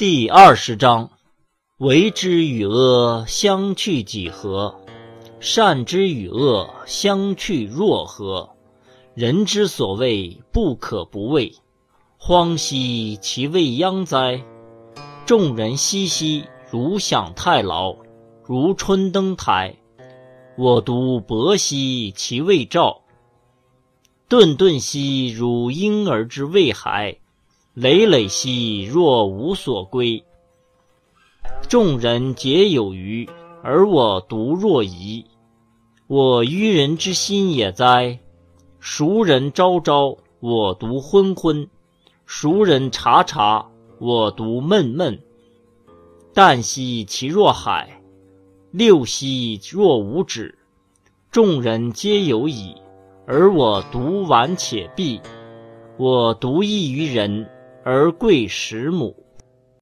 第二十章：为之与恶相去几何？善之与恶相去若何？人之所谓不可不畏，荒兮其未央哉！众人熙熙，如享太牢，如春登台。我独泊兮其未兆，顿顿兮如婴儿之未孩。累累兮若无所归，众人皆有余，而我独若遗。我愚人之心也哉！孰人昭昭，我独昏昏；孰人察察，我独闷闷。旦兮其若海，六兮若无止。众人皆有矣，而我独顽且鄙。我独异于人。而贵十亩。